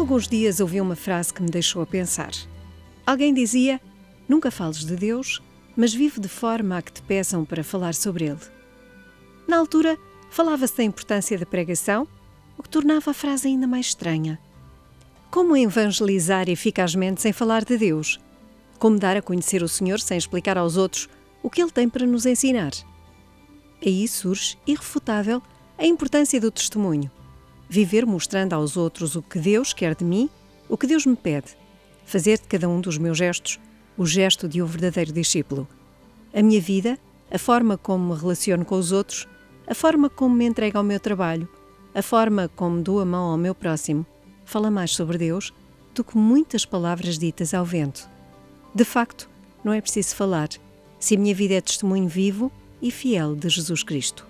alguns dias ouvi uma frase que me deixou a pensar. Alguém dizia: Nunca fales de Deus, mas vive de forma a que te peçam para falar sobre Ele. Na altura, falava-se da importância da pregação, o que tornava a frase ainda mais estranha. Como evangelizar eficazmente sem falar de Deus? Como dar a conhecer o Senhor sem explicar aos outros o que Ele tem para nos ensinar? Aí surge, irrefutável, a importância do testemunho. Viver mostrando aos outros o que Deus quer de mim, o que Deus me pede. Fazer de cada um dos meus gestos o gesto de um verdadeiro discípulo. A minha vida, a forma como me relaciono com os outros, a forma como me entrego ao meu trabalho, a forma como dou a mão ao meu próximo, fala mais sobre Deus do que muitas palavras ditas ao vento. De facto, não é preciso falar, se a minha vida é testemunho vivo e fiel de Jesus Cristo.